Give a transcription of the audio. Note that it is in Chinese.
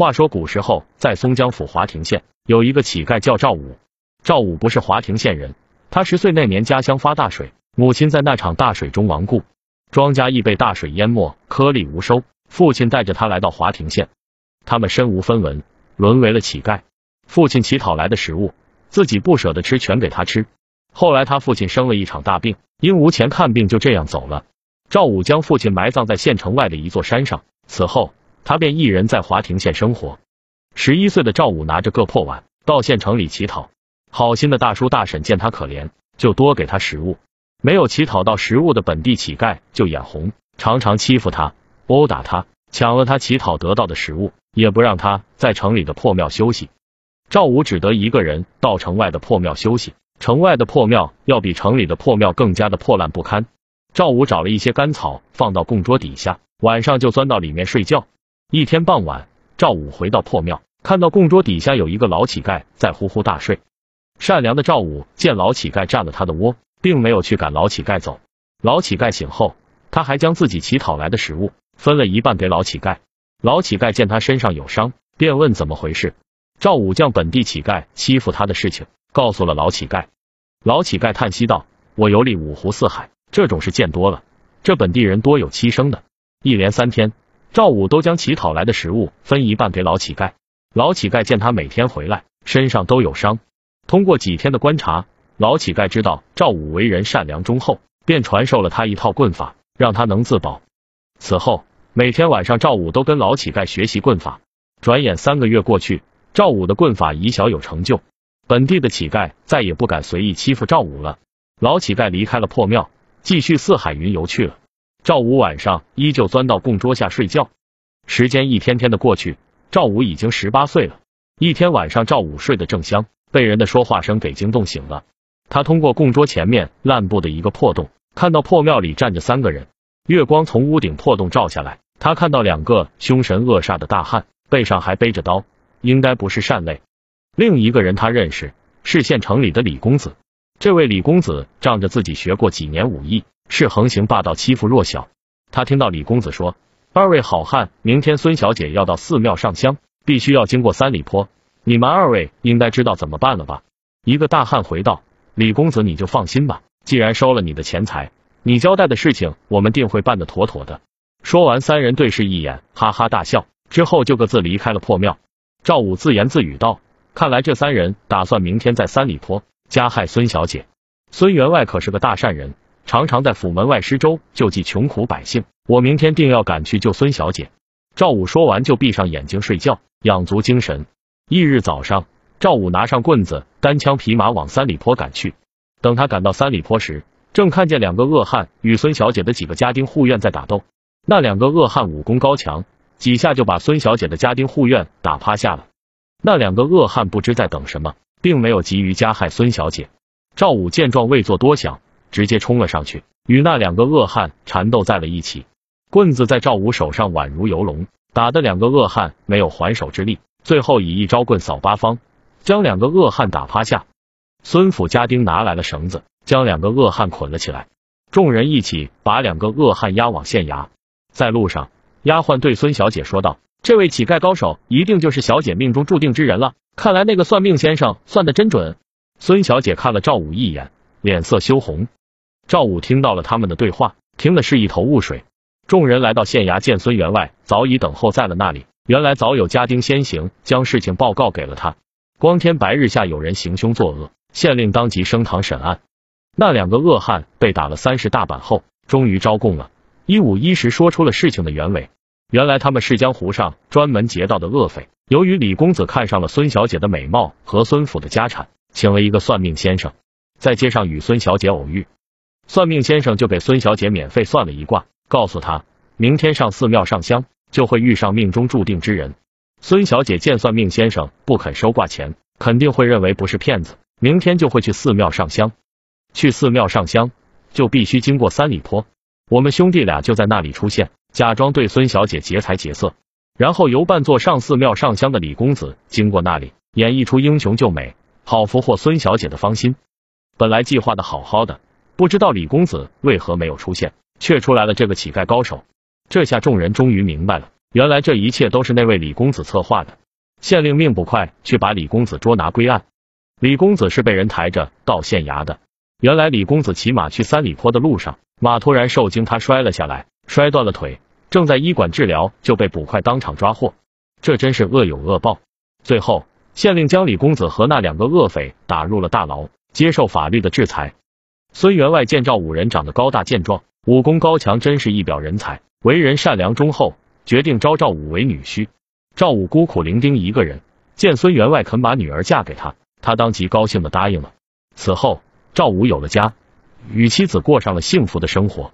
话说古时候，在松江府华亭县有一个乞丐叫赵武。赵武不是华亭县人，他十岁那年家乡发大水，母亲在那场大水中亡故，庄稼亦被大水淹没，颗粒无收。父亲带着他来到华亭县，他们身无分文，沦为了乞丐。父亲乞讨来的食物，自己不舍得吃，全给他吃。后来他父亲生了一场大病，因无钱看病，就这样走了。赵武将父亲埋葬在县城外的一座山上，此后。他便一人在华亭县生活。十一岁的赵武拿着个破碗到县城里乞讨，好心的大叔大婶见他可怜，就多给他食物。没有乞讨到食物的本地乞丐就眼红，常常欺负他，殴打他，抢了他乞讨得到的食物，也不让他在城里的破庙休息。赵武只得一个人到城外的破庙休息。城外的破庙要比城里的破庙更加的破烂不堪。赵武找了一些干草放到供桌底下，晚上就钻到里面睡觉。一天傍晚，赵武回到破庙，看到供桌底下有一个老乞丐在呼呼大睡。善良的赵武见老乞丐占了他的窝，并没有去赶老乞丐走。老乞丐醒后，他还将自己乞讨来的食物分了一半给老乞丐。老乞丐见他身上有伤，便问怎么回事。赵武将本地乞丐欺负他的事情告诉了老乞丐。老乞丐叹息道：“我游历五湖四海，这种事见多了。这本地人多有欺生的。”一连三天。赵武都将乞讨来的食物分一半给老乞丐。老乞丐见他每天回来，身上都有伤。通过几天的观察，老乞丐知道赵武为人善良忠厚，便传授了他一套棍法，让他能自保。此后，每天晚上赵武都跟老乞丐学习棍法。转眼三个月过去，赵武的棍法已小有成就，本地的乞丐再也不敢随意欺负赵武了。老乞丐离开了破庙，继续四海云游去了。赵武晚上依旧钻到供桌下睡觉，时间一天天的过去，赵武已经十八岁了。一天晚上，赵武睡得正香，被人的说话声给惊动醒了。他通过供桌前面烂布的一个破洞，看到破庙里站着三个人。月光从屋顶破洞照下来，他看到两个凶神恶煞的大汉，背上还背着刀，应该不是善类。另一个人他认识，是县城里的李公子。这位李公子仗着自己学过几年武艺。是横行霸道，欺负弱小。他听到李公子说：“二位好汉，明天孙小姐要到寺庙上香，必须要经过三里坡。你们二位应该知道怎么办了吧？”一个大汉回道：“李公子，你就放心吧，既然收了你的钱财，你交代的事情我们定会办得妥妥的。”说完，三人对视一眼，哈哈大笑，之后就各自离开了破庙。赵武自言自语道：“看来这三人打算明天在三里坡加害孙小姐。孙员外可是个大善人。”常常在府门外施粥，救济穷苦百姓。我明天定要赶去救孙小姐。赵武说完就闭上眼睛睡觉，养足精神。翌日早上，赵武拿上棍子，单枪匹马往三里坡赶去。等他赶到三里坡时，正看见两个恶汉与孙小姐的几个家丁护院在打斗。那两个恶汉武功高强，几下就把孙小姐的家丁护院打趴下了。那两个恶汉不知在等什么，并没有急于加害孙小姐。赵武见状，未作多想。直接冲了上去，与那两个恶汉缠斗在了一起。棍子在赵武手上宛如游龙，打的两个恶汉没有还手之力。最后以一招棍扫八方，将两个恶汉打趴下。孙府家丁拿来了绳子，将两个恶汉捆了起来。众人一起把两个恶汉押往县衙。在路上，丫鬟对孙小姐说道：“这位乞丐高手一定就是小姐命中注定之人了。看来那个算命先生算的真准。”孙小姐看了赵武一眼，脸色羞红。赵武听到了他们的对话，听的是一头雾水。众人来到县衙，见孙员外早已等候在了那里。原来早有家丁先行将事情报告给了他。光天白日下有人行凶作恶，县令当即升堂审案。那两个恶汉被打了三十大板后，终于招供了，一五一十说出了事情的原委。原来他们是江湖上专门劫道的恶匪。由于李公子看上了孙小姐的美貌和孙府的家产，请了一个算命先生，在街上与孙小姐偶遇。算命先生就给孙小姐免费算了一卦，告诉她明天上寺庙上香就会遇上命中注定之人。孙小姐见算命先生不肯收卦钱，肯定会认为不是骗子，明天就会去寺庙上香。去寺庙上香就必须经过三里坡，我们兄弟俩就在那里出现，假装对孙小姐劫财劫色，然后由扮作上寺庙上香的李公子经过那里，演绎出英雄救美，好俘获孙小姐的芳心。本来计划的好好的。不知道李公子为何没有出现，却出来了这个乞丐高手。这下众人终于明白了，原来这一切都是那位李公子策划的。县令命捕快，去把李公子捉拿归案。李公子是被人抬着到县衙的。原来李公子骑马去三里坡的路上，马突然受惊，他摔了下来，摔断了腿，正在医馆治疗，就被捕快当场抓获。这真是恶有恶报。最后，县令将李公子和那两个恶匪打入了大牢，接受法律的制裁。孙员外见赵武人长得高大健壮，武功高强，真是一表人才，为人善良忠厚，决定招赵武为女婿。赵武孤苦伶仃一个人，见孙员外肯把女儿嫁给他，他当即高兴的答应了。此后，赵武有了家，与妻子过上了幸福的生活。